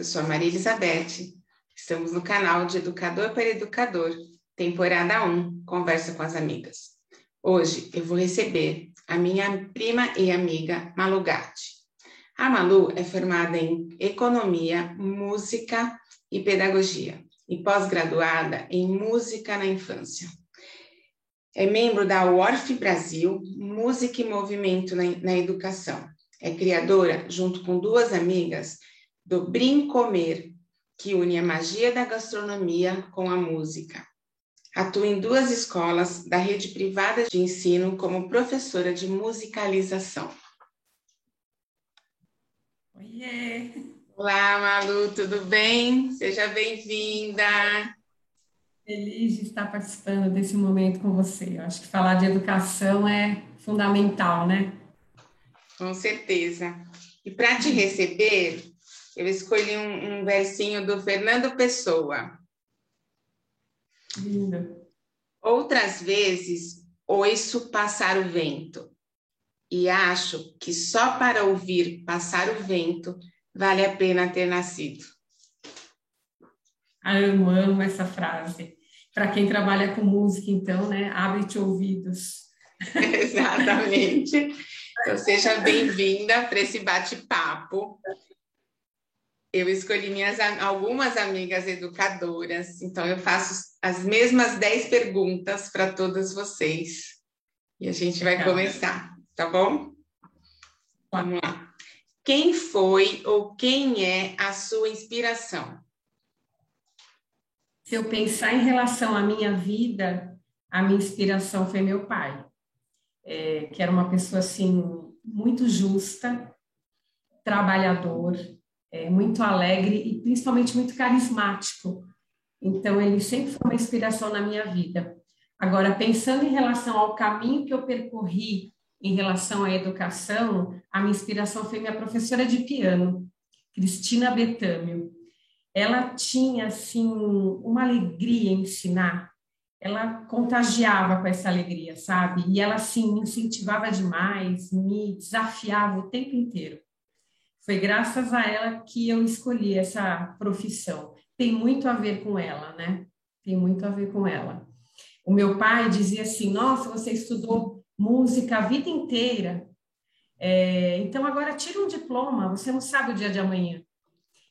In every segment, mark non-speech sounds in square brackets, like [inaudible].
Eu sou a Maria Elizabeth. Estamos no canal de Educador para Educador, temporada 1, Conversa com as Amigas. Hoje eu vou receber a minha prima e amiga Malu Gatti. A Malu é formada em Economia, Música e Pedagogia e pós-graduada em Música na Infância. É membro da UORF Brasil, Música e Movimento na Educação. É criadora, junto com duas amigas, do Brincomer, que une a magia da gastronomia com a música. Atua em duas escolas da rede privada de ensino como professora de musicalização. Oiê! Olá, Malu, tudo bem? Seja bem-vinda. Feliz de estar participando desse momento com você. Eu acho que falar de educação é fundamental, né? Com certeza. E para te receber, eu escolhi um, um versinho do Fernando Pessoa. Lindo. Outras vezes ouço passar o vento e acho que só para ouvir passar o vento vale a pena ter nascido. Ah, eu amo essa frase. Para quem trabalha com música, então, né? Abre-te ouvidos. [laughs] Exatamente. Então, seja bem-vinda para esse bate-papo eu escolhi minhas algumas amigas educadoras, então eu faço as mesmas 10 perguntas para todas vocês. E a gente vai começar, tá bom? Vamos lá. Quem foi ou quem é a sua inspiração? Se eu pensar em relação à minha vida, a minha inspiração foi meu pai, é, que era uma pessoa assim muito justa, trabalhador, é, muito alegre e principalmente muito carismático. Então, ele sempre foi uma inspiração na minha vida. Agora, pensando em relação ao caminho que eu percorri em relação à educação, a minha inspiração foi minha professora de piano, Cristina Betâmio. Ela tinha, assim, uma alegria em ensinar. Ela contagiava com essa alegria, sabe? E ela, assim, me incentivava demais, me desafiava o tempo inteiro. Foi graças a ela que eu escolhi essa profissão. Tem muito a ver com ela, né? Tem muito a ver com ela. O meu pai dizia assim: Nossa, você estudou música a vida inteira, é, então agora tira um diploma, você não sabe o dia de amanhã.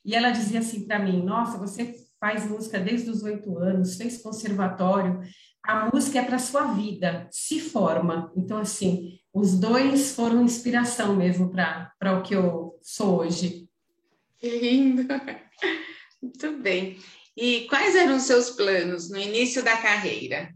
E ela dizia assim para mim: Nossa, você faz música desde os oito anos, fez conservatório, a música é para sua vida, se forma. Então, assim, os dois foram inspiração mesmo para o que eu sou hoje. Que lindo! [laughs] Muito bem. E quais eram os seus planos no início da carreira?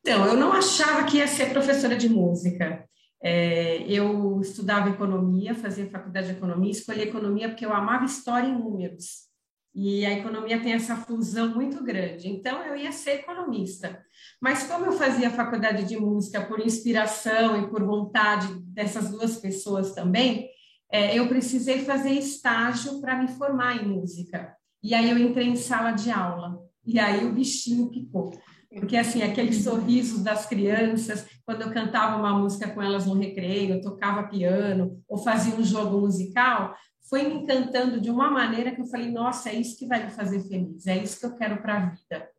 Então, eu não achava que ia ser professora de música. É, eu estudava economia, fazia faculdade de economia, escolhi economia porque eu amava história em números. E a economia tem essa fusão muito grande. Então, eu ia ser economista. Mas, como eu fazia faculdade de música por inspiração e por vontade dessas duas pessoas também, é, eu precisei fazer estágio para me formar em música. E aí, eu entrei em sala de aula. E aí, o bichinho picou. Porque, assim, aqueles sorrisos das crianças, quando eu cantava uma música com elas no recreio, tocava piano, ou fazia um jogo musical, foi me encantando de uma maneira que eu falei, nossa, é isso que vai me fazer feliz, é isso que eu quero para a vida.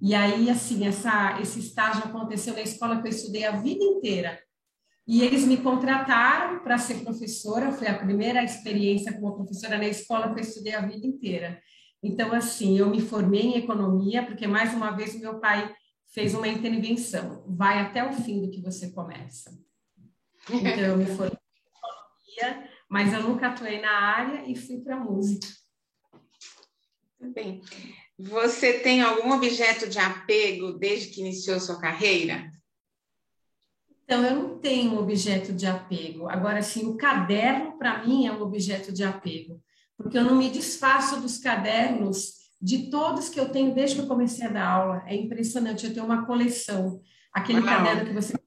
E aí, assim, essa, esse estágio aconteceu na escola que eu estudei a vida inteira. E eles me contrataram para ser professora, foi a primeira experiência como professora na escola que eu estudei a vida inteira. Então, assim, eu me formei em economia, porque mais uma vez o meu pai fez uma intervenção, vai até o fim do que você começa. Então, eu me formei em economia, mas eu nunca atuei na área e fui para música. Bem. Você tem algum objeto de apego desde que iniciou sua carreira? Então, eu não tenho um objeto de apego. Agora, sim, o caderno, para mim, é um objeto de apego, porque eu não me desfaço dos cadernos de todos que eu tenho desde que eu comecei a dar aula. É impressionante, eu tenho uma coleção. Aquele Uau. caderno que você,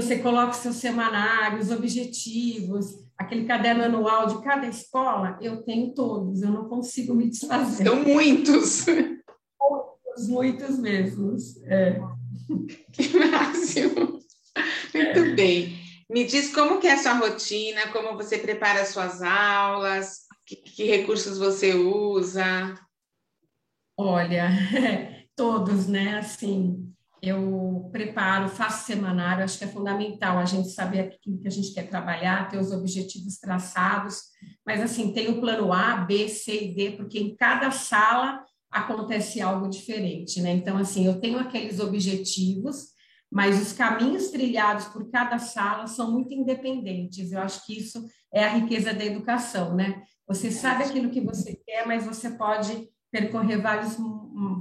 você coloca seus semanários, objetivos, aquele caderno anual de cada escola, eu tenho todos, eu não consigo me desfazer. São muitos. Muitos, muitos mesmos. É. [laughs] Que máximo. Muito é. bem. Me diz como que é a sua rotina, como você prepara as suas aulas, que, que recursos você usa? Olha, [laughs] todos, né? Assim, eu preparo, faço semanário, acho que é fundamental a gente saber aquilo que a gente quer trabalhar, ter os objetivos traçados, mas assim, tem o plano A, B, C e D, porque em cada sala acontece algo diferente, né? Então, assim, eu tenho aqueles objetivos, mas os caminhos trilhados por cada sala são muito independentes. Eu acho que isso é a riqueza da educação, né? Você sabe aquilo que você quer, mas você pode percorrer vários,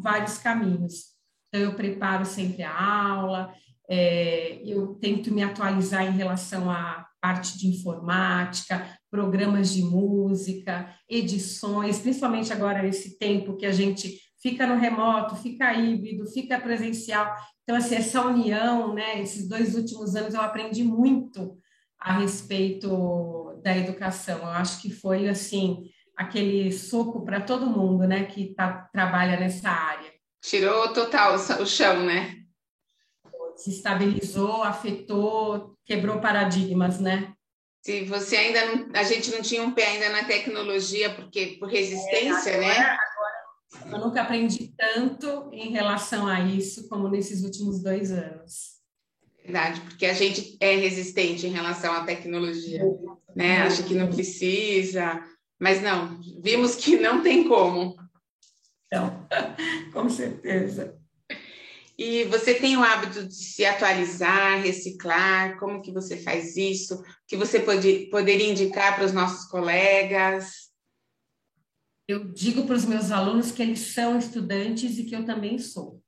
vários caminhos. Então, eu preparo sempre a aula, é, eu tento me atualizar em relação à parte de informática, programas de música, edições, principalmente agora nesse tempo que a gente fica no remoto, fica híbrido, fica presencial. Então, assim, essa união, né, esses dois últimos anos eu aprendi muito a respeito da educação. Eu acho que foi, assim, aquele soco para todo mundo, né, que tá, trabalha nessa área. Tirou total o chão, né? Se estabilizou, afetou, quebrou paradigmas, né? Se você ainda não, a gente não tinha um pé ainda na tecnologia, porque por resistência, é, agora, né? Agora, eu nunca aprendi tanto em relação a isso como nesses últimos dois anos. Verdade, porque a gente é resistente em relação à tecnologia, né? Acha que não precisa, mas não, vimos que não tem como. Então, [laughs] com certeza. E você tem o hábito de se atualizar, reciclar? Como que você faz isso? O que você pode, poderia indicar para os nossos colegas? Eu digo para os meus alunos que eles são estudantes e que eu também sou.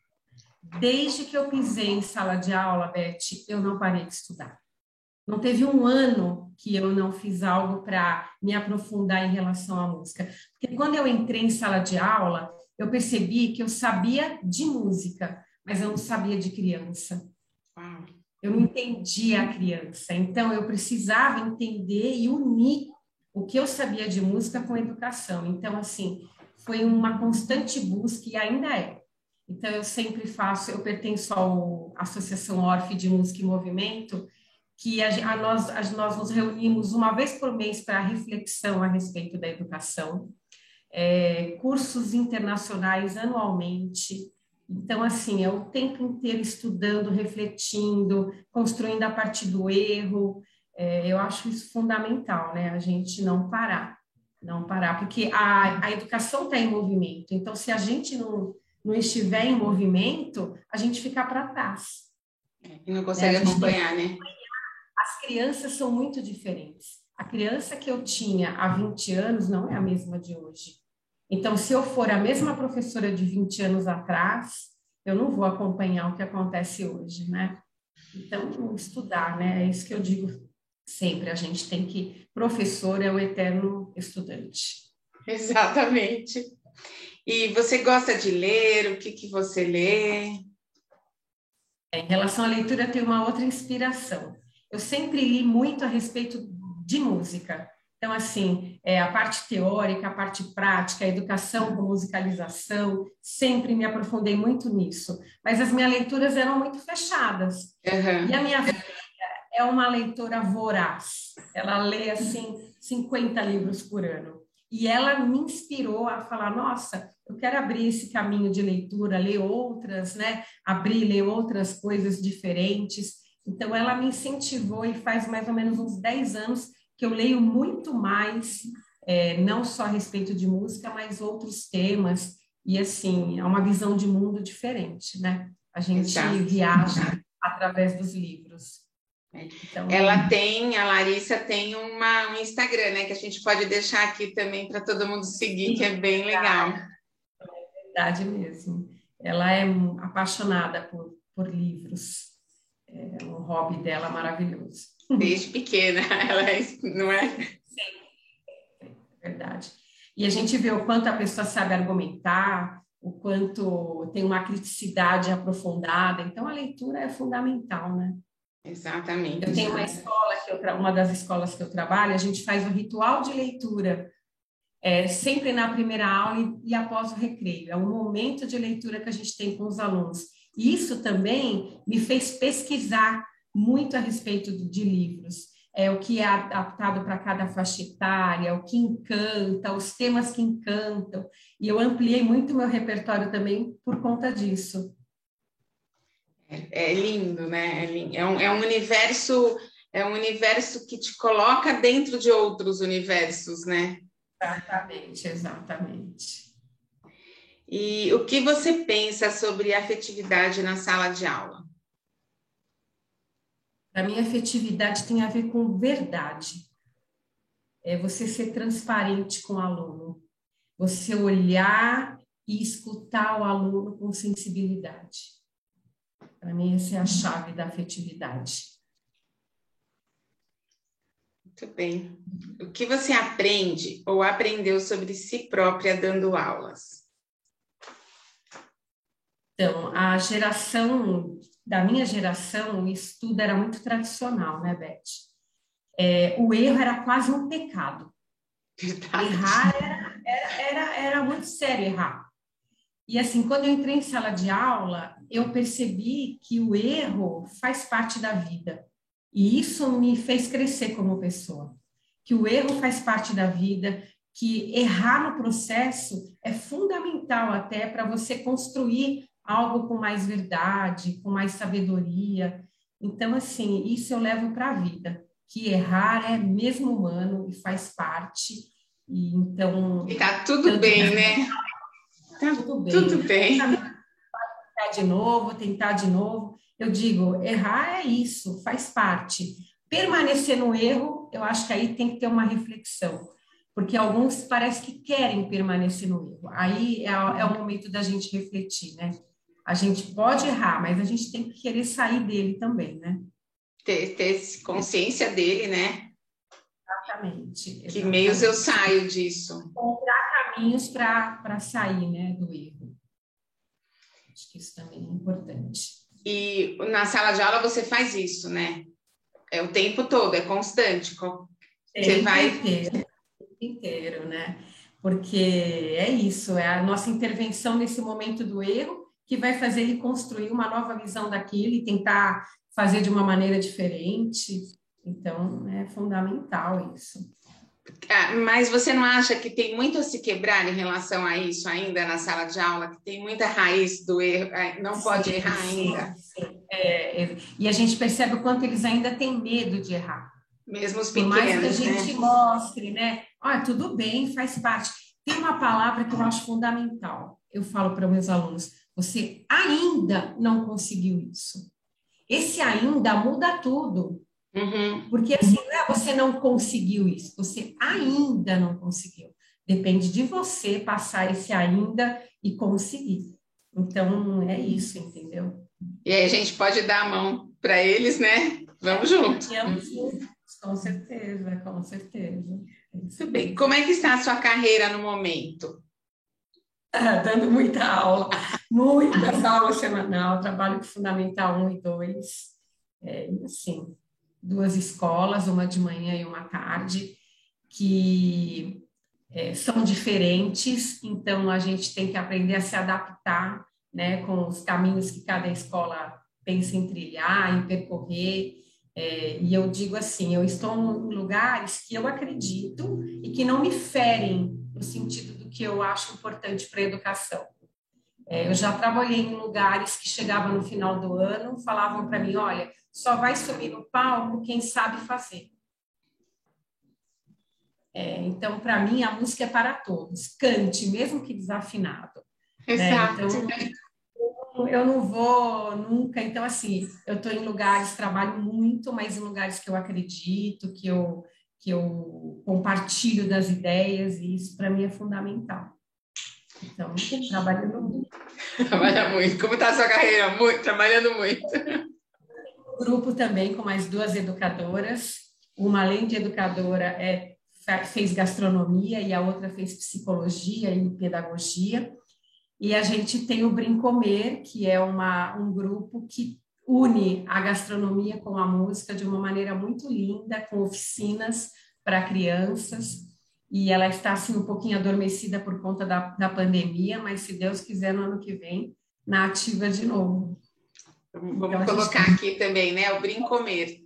Desde que eu pisei em sala de aula, Beth, eu não parei de estudar. Não teve um ano que eu não fiz algo para me aprofundar em relação à música. Porque quando eu entrei em sala de aula, eu percebi que eu sabia de música, mas eu não sabia de criança. Eu não entendia a criança. Então, eu precisava entender e unir o que eu sabia de música com educação. Então, assim, foi uma constante busca e ainda é. Então, eu sempre faço, eu pertenço à Associação Orfe de Música e Movimento, que a, a nós, a, nós nos reunimos uma vez por mês para reflexão a respeito da educação é, cursos internacionais anualmente. Então, assim, é o tempo inteiro estudando, refletindo, construindo a partir do erro. É, eu acho isso fundamental, né? A gente não parar, não parar, porque a, a educação está em movimento. Então, se a gente não, não estiver em movimento, a gente fica para trás. É, e não consegue é, acompanhar, né? As crianças são muito diferentes. A criança que eu tinha há 20 anos não é a mesma de hoje. Então, se eu for a mesma professora de 20 anos atrás, eu não vou acompanhar o que acontece hoje, né? Então, estudar, né? É isso que eu digo sempre. A gente tem que. Professor é o eterno estudante. Exatamente. E você gosta de ler? O que, que você lê? Em relação à leitura, tenho uma outra inspiração. Eu sempre li muito a respeito de música. Então, assim, é, a parte teórica, a parte prática, a educação com musicalização, sempre me aprofundei muito nisso. Mas as minhas leituras eram muito fechadas. Uhum. E a minha filha é uma leitora voraz. Ela lê, assim, 50 livros por ano. E ela me inspirou a falar, nossa, eu quero abrir esse caminho de leitura, ler outras, né? Abrir, ler outras coisas diferentes. Então, ela me incentivou e faz mais ou menos uns 10 anos que eu leio muito mais, é, não só a respeito de música, mas outros temas. E, assim, é uma visão de mundo diferente, né? A gente Exato. viaja através dos livros. É. Então, Ela tem, a Larissa tem uma, um Instagram, né? Que a gente pode deixar aqui também para todo mundo seguir, que é bem legal. É verdade mesmo. Ela é apaixonada por, por livros. É um hobby dela maravilhoso. Desde pequena, [laughs] ela é, não é? Sim, verdade. E a gente vê o quanto a pessoa sabe argumentar, o quanto tem uma criticidade aprofundada. Então, a leitura é fundamental, né? Exatamente. Eu tenho uma escola, que eu, uma das escolas que eu trabalho, a gente faz o ritual de leitura é, sempre na primeira aula e, e, após o recreio. É um momento de leitura que a gente tem com os alunos. E isso também me fez pesquisar muito a respeito de livros. É o que é adaptado para cada faixa etária, o que encanta, os temas que encantam. E eu ampliei muito meu repertório também por conta disso. É, é lindo, né? É. É, um, é um universo é um universo que te coloca dentro de outros universos, né? Exatamente, exatamente. E o que você pensa sobre afetividade na sala de aula? Para mim, afetividade tem a ver com verdade. É você ser transparente com o aluno. Você olhar e escutar o aluno com sensibilidade. Para mim, essa é a chave da afetividade. Muito bem. O que você aprende ou aprendeu sobre si própria dando aulas? Então, a geração, da minha geração, o estudo era muito tradicional, né, Beth? É, o erro era quase um pecado. Verdade. Errar era, era, era, era muito sério errar. E assim, quando eu entrei em sala de aula, eu percebi que o erro faz parte da vida. E isso me fez crescer como pessoa. Que o erro faz parte da vida, que errar no processo é fundamental até para você construir algo com mais verdade, com mais sabedoria. Então, assim, isso eu levo para a vida, que errar é mesmo humano e faz parte. E então. E tá tudo bem, né? Tá tudo bem. Tudo bem. Tentar de novo, tentar de novo. Eu digo, errar é isso, faz parte. Permanecer no erro, eu acho que aí tem que ter uma reflexão, porque alguns parece que querem permanecer no erro. Aí é, é o momento da gente refletir, né? A gente pode errar, mas a gente tem que querer sair dele também, né? Ter, ter consciência dele, né? Exatamente, exatamente. Que meios eu saio disso? Encontrar caminhos para sair né, do erro. Acho que isso também é importante. E na sala de aula você faz isso, né? É o tempo todo, é constante. Você vai inteiro, inteiro, né? Porque é isso, é a nossa intervenção nesse momento do erro que vai fazer ele construir uma nova visão daquilo e tentar fazer de uma maneira diferente. Então, é fundamental isso. Ah, mas você não acha que tem muito a se quebrar em relação a isso ainda na sala de aula, que tem muita raiz do erro, não pode sim, errar ainda? Sim. É, é, e a gente percebe o quanto eles ainda têm medo de errar. Mesmo os pequenos, Por mais que a gente né? mostre, né? Ah, tudo bem, faz parte. Tem uma palavra que eu acho fundamental. Eu falo para meus alunos: você ainda não conseguiu isso. Esse ainda muda tudo. Uhum. Porque assim, não é você não conseguiu isso, você ainda não conseguiu. Depende de você passar esse ainda e conseguir. Então, é isso, entendeu? E aí a gente pode dar a mão para eles, né? Vamos juntos. Com certeza, com certeza. É Muito bem. Como é que está a sua carreira no momento? [laughs] Dando muita aula, muitas aulas semanal, trabalho com Fundamental 1 e 2. É, assim, duas escolas, uma de manhã e uma tarde, que é, são diferentes, então a gente tem que aprender a se adaptar né, com os caminhos que cada escola pensa em trilhar, em percorrer. É, e eu digo assim: eu estou em lugares que eu acredito e que não me ferem no sentido que eu acho importante para a educação. É, eu já trabalhei em lugares que chegavam no final do ano, falavam para mim: olha, só vai subir no palco quem sabe fazer. É, então, para mim, a música é para todos. Cante, mesmo que desafinado. Né? Exato. Né? Então, eu não vou nunca. Então, assim, eu estou em lugares, trabalho muito, mas em lugares que eu acredito, que eu, que eu compartilho das ideias, e isso para mim é fundamental. Então, trabalhando muito. Trabalha muito. Como está a sua carreira? Muito, trabalhando muito grupo também com mais duas educadoras. Uma, além de educadora, é, fez gastronomia e a outra fez psicologia e pedagogia. E a gente tem o Brincomer, que é uma, um grupo que une a gastronomia com a música de uma maneira muito linda, com oficinas para crianças. E ela está assim um pouquinho adormecida por conta da, da pandemia, mas se Deus quiser, no ano que vem, na ativa de novo. Vamos então, colocar gente... aqui também, né? O Brincomer.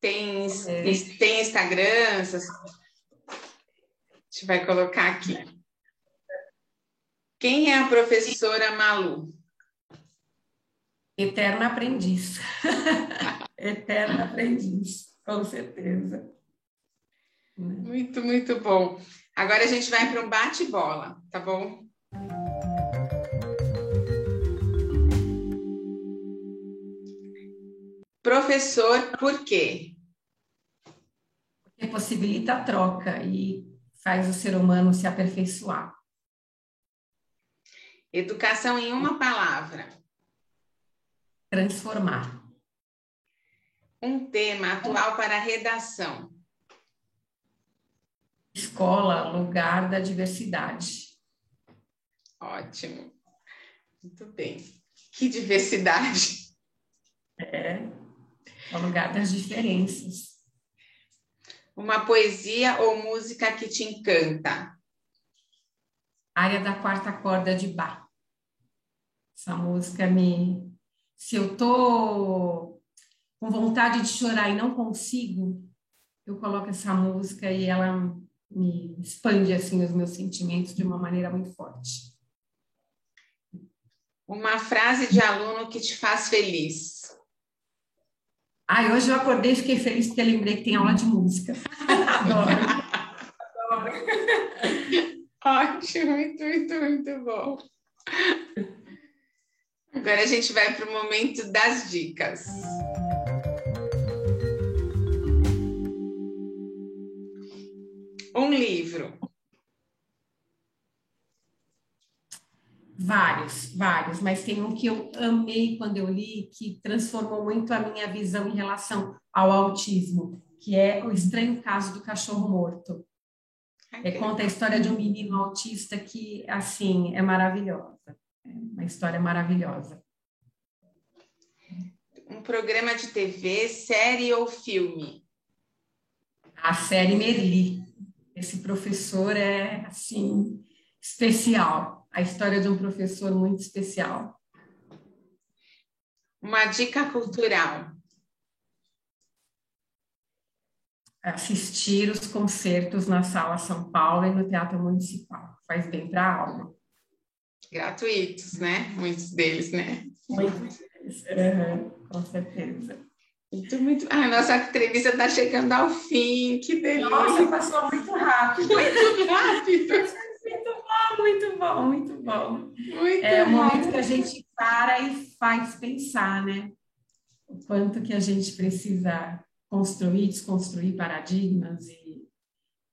Tem, é. tem Instagram? A gente vai colocar aqui. Quem é a professora Malu? Eterna aprendiz. [laughs] Eterna aprendiz, com certeza. Muito, muito bom. Agora a gente vai para um bate-bola, tá bom? Professor, por quê? Porque possibilita a troca e faz o ser humano se aperfeiçoar. Educação em uma palavra. Transformar. Um tema atual para a redação. Escola, lugar da diversidade. Ótimo. Muito bem. Que diversidade. É, é o lugar das diferenças. Uma poesia ou música que te encanta? Área da quarta corda de Bach. Essa música me. Se eu tô com vontade de chorar e não consigo, eu coloco essa música e ela me expande assim os meus sentimentos de uma maneira muito forte. Uma frase de aluno que te faz feliz. Ai, hoje eu acordei e fiquei feliz porque lembrei que tem aula de música. [laughs] Adoro. Adoro. [laughs] Ótimo, muito, muito, muito bom. Agora a gente vai para o momento das dicas. Um livro. Vários, vários, mas tem um que eu amei quando eu li, que transformou muito a minha visão em relação ao autismo, que é O Estranho Caso do Cachorro Morto. É, conta a história de um menino autista que, assim, é maravilhosa. Uma história maravilhosa. Um programa de TV, série ou filme? A série Merli. Esse professor é, assim, especial a história de um professor muito especial. Uma dica cultural. Assistir os concertos na Sala São Paulo e no Teatro Municipal. Faz bem para a alma. Gratuitos, né? Muitos deles, né? Muitos deles, uhum, com certeza. Muito, muito. Ah, nossa entrevista está chegando ao fim, que delícia. Nossa, passou muito rápido. Muito rápido [laughs] muito bom, muito bom. Muito é o momento que a gente para e faz pensar, né? O quanto que a gente precisa construir, desconstruir paradigmas e,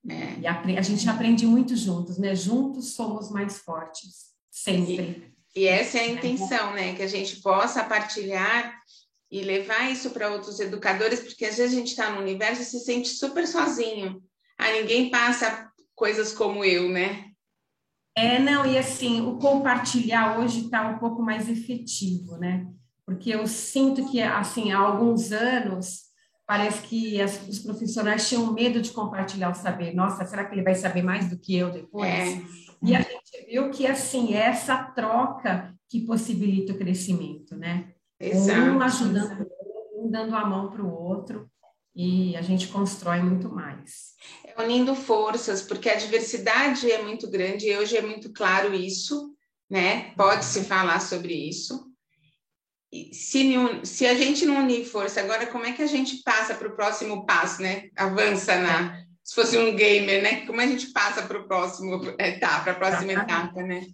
é. e a, a gente aprende muito juntos, né? Juntos somos mais fortes, sempre. E, e essa é a intenção, né? Que a gente possa partilhar e levar isso para outros educadores, porque às vezes a gente está no universo e se sente super sozinho. Ah, ninguém passa coisas como eu, né? É, não, e assim, o compartilhar hoje está um pouco mais efetivo, né? Porque eu sinto que, assim, há alguns anos, parece que as, os profissionais tinham medo de compartilhar o saber. Nossa, será que ele vai saber mais do que eu depois? É. E a gente viu que, assim, é essa troca que possibilita o crescimento, né? Exato. Um ajudando, um dando a mão para o outro e a gente constrói muito mais. É unindo forças, porque a diversidade é muito grande e hoje é muito claro isso, né? Pode-se falar sobre isso. Se, se a gente não unir força, agora como é que a gente passa para o próximo passo, né? Avança na. Se fosse um gamer, né? Como a gente passa para o próximo etapa, para a próxima etapa, né?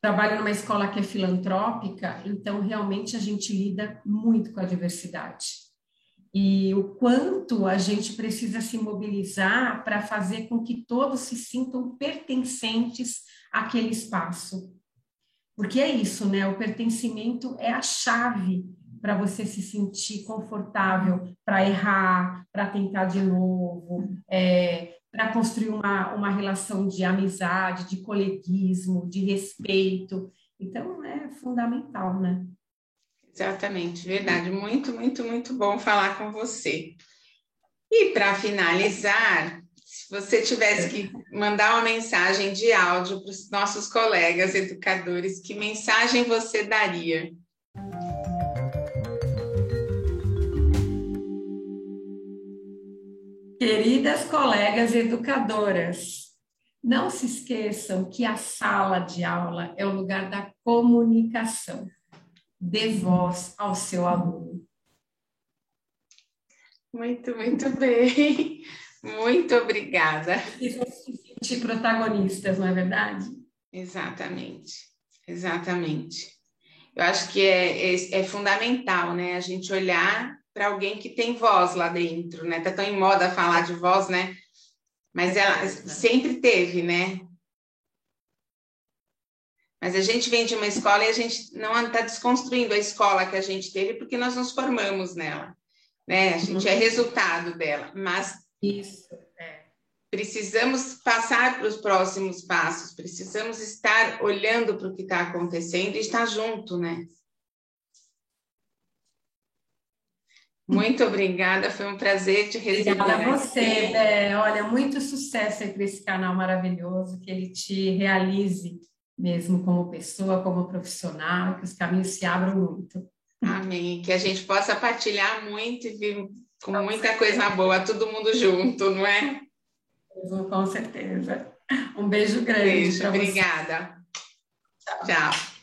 Trabalho numa escola que é filantrópica, então realmente a gente lida muito com a diversidade e o quanto a gente precisa se mobilizar para fazer com que todos se sintam pertencentes àquele espaço. Porque é isso, né? O pertencimento é a chave para você se sentir confortável, para errar, para tentar de novo, é, para construir uma, uma relação de amizade, de coleguismo, de respeito. Então, é fundamental, né? Exatamente, verdade. Muito, muito, muito bom falar com você. E para finalizar, você tivesse que mandar uma mensagem de áudio para os nossos colegas educadores, que mensagem você daria? Queridas colegas educadoras, não se esqueçam que a sala de aula é o lugar da comunicação. Dê voz ao seu aluno. Muito, muito bem. Muito obrigada. E se sentir protagonistas, não é verdade? Exatamente, exatamente. Eu acho que é, é, é fundamental, né? A gente olhar para alguém que tem voz lá dentro, né? Tá tão em moda falar de voz, né? Mas ela sempre teve, né? Mas a gente vem de uma escola e a gente não está desconstruindo a escola que a gente teve porque nós nos formamos nela, né? A gente é uhum. resultado dela, mas isso é. precisamos passar para os próximos passos, precisamos estar olhando para o que está acontecendo e estar junto, né? Muito [laughs] obrigada, foi um prazer te receber. Obrigada a você, Bé. Olha, muito sucesso aí para esse canal maravilhoso, que ele te realize mesmo como pessoa, como profissional, que os caminhos se abram muito. Amém. Que a gente possa partilhar muito e vir com muita coisa boa, todo mundo junto, não é? Com certeza. Um beijo grande. Beijo, obrigada. Tchau. Tchau.